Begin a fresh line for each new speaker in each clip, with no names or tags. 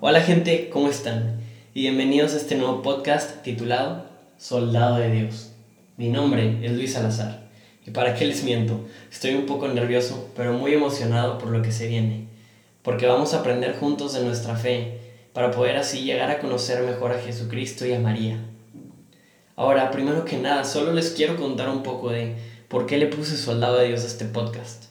Hola gente, ¿cómo están? Y bienvenidos a este nuevo podcast titulado Soldado de Dios. Mi nombre es Luis Salazar. Y para qué les miento, estoy un poco nervioso, pero muy emocionado por lo que se viene. Porque vamos a aprender juntos de nuestra fe, para poder así llegar a conocer mejor a Jesucristo y a María. Ahora, primero que nada, solo les quiero contar un poco de por qué le puse Soldado de Dios a este podcast.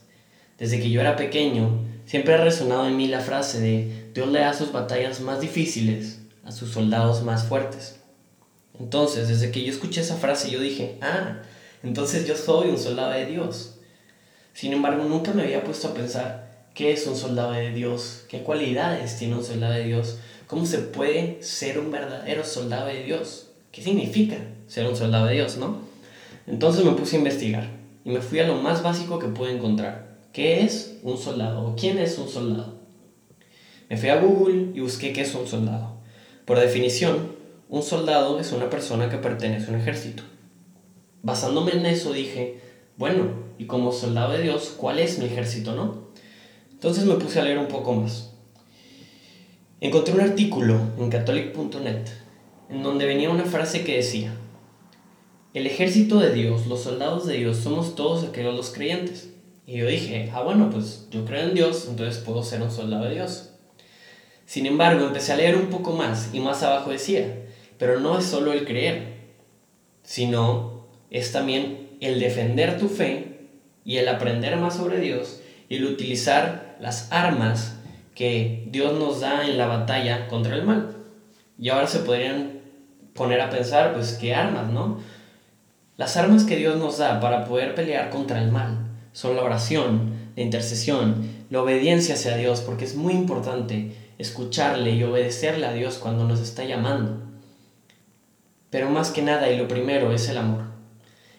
Desde que yo era pequeño, siempre ha resonado en mí la frase de Dios le da sus batallas más difíciles a sus soldados más fuertes. Entonces, desde que yo escuché esa frase, yo dije, ah, entonces yo soy un soldado de Dios. Sin embargo, nunca me había puesto a pensar qué es un soldado de Dios, qué cualidades tiene un soldado de Dios, cómo se puede ser un verdadero soldado de Dios, qué significa ser un soldado de Dios, ¿no? Entonces me puse a investigar y me fui a lo más básico que pude encontrar. ¿Qué es un soldado? ¿O quién es un soldado? Me fui a Google y busqué qué es un soldado. Por definición, un soldado es una persona que pertenece a un ejército. Basándome en eso dije, bueno, y como soldado de Dios, ¿cuál es mi ejército, no? Entonces me puse a leer un poco más. Encontré un artículo en catholic.net en donde venía una frase que decía, el ejército de Dios, los soldados de Dios, somos todos aquellos los creyentes. Y yo dije, ah, bueno, pues yo creo en Dios, entonces puedo ser un soldado de Dios. Sin embargo, empecé a leer un poco más y más abajo decía, pero no es solo el creer, sino es también el defender tu fe y el aprender más sobre Dios y el utilizar las armas que Dios nos da en la batalla contra el mal. Y ahora se podrían poner a pensar, pues, ¿qué armas, no? Las armas que Dios nos da para poder pelear contra el mal son la oración, la intercesión, la obediencia hacia Dios, porque es muy importante escucharle y obedecerle a Dios cuando nos está llamando. Pero más que nada y lo primero es el amor.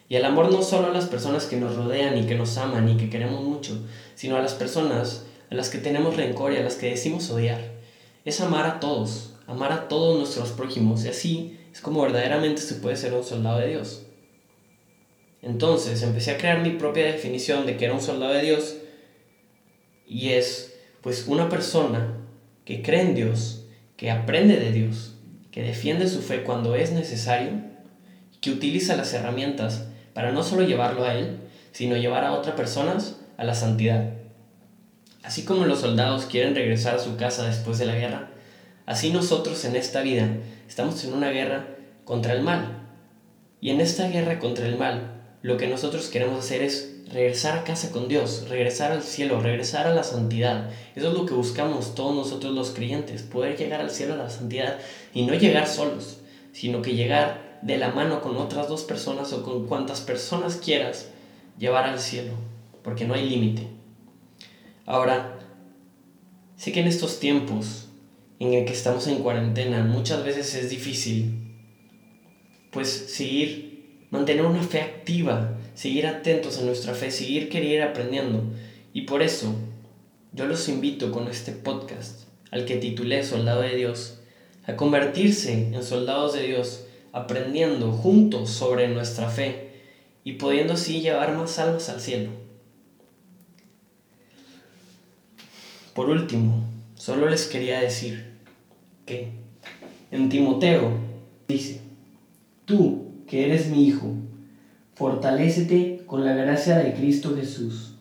Y el amor no solo a las personas que nos rodean y que nos aman y que queremos mucho, sino a las personas a las que tenemos rencor y a las que decimos odiar. Es amar a todos, amar a todos nuestros prójimos y así es como verdaderamente se puede ser un soldado de Dios. Entonces empecé a crear mi propia definición de que era un soldado de Dios y es pues una persona que cree en Dios, que aprende de Dios, que defiende su fe cuando es necesario, que utiliza las herramientas para no solo llevarlo a Él, sino llevar a otras personas a la santidad. Así como los soldados quieren regresar a su casa después de la guerra, así nosotros en esta vida estamos en una guerra contra el mal. Y en esta guerra contra el mal lo que nosotros queremos hacer es regresar a casa con Dios, regresar al cielo, regresar a la santidad. Eso es lo que buscamos todos nosotros los creyentes, poder llegar al cielo a la santidad y no llegar solos, sino que llegar de la mano con otras dos personas o con cuantas personas quieras llevar al cielo, porque no hay límite. Ahora, sé que en estos tiempos en el que estamos en cuarentena muchas veces es difícil pues seguir mantener una fe activa, seguir atentos a nuestra fe, seguir querer aprendiendo. Y por eso yo los invito con este podcast, al que titulé Soldado de Dios, a convertirse en soldados de Dios, aprendiendo juntos sobre nuestra fe y pudiendo así llevar más almas al cielo. Por último, solo les quería decir que en Timoteo dice, tú que eres mi Hijo, fortalécete con la gracia de Cristo Jesús.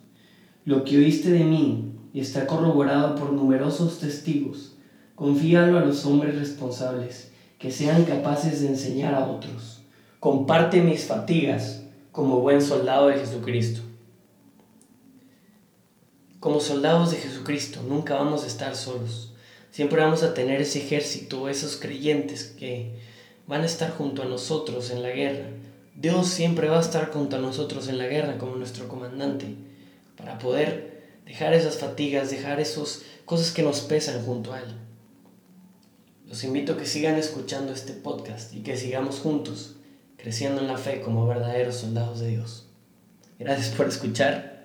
Lo que oíste de mí está corroborado por numerosos testigos. Confíalo a los hombres responsables, que sean capaces de enseñar a otros. Comparte mis fatigas como buen soldado de Jesucristo. Como soldados de Jesucristo nunca vamos a estar solos. Siempre vamos a tener ese ejército, esos creyentes que van a estar junto a nosotros en la guerra. Dios siempre va a estar junto a nosotros en la guerra como nuestro comandante, para poder dejar esas fatigas, dejar esas cosas que nos pesan junto a Él. Los invito a que sigan escuchando este podcast y que sigamos juntos, creciendo en la fe como verdaderos soldados de Dios. Gracias por escuchar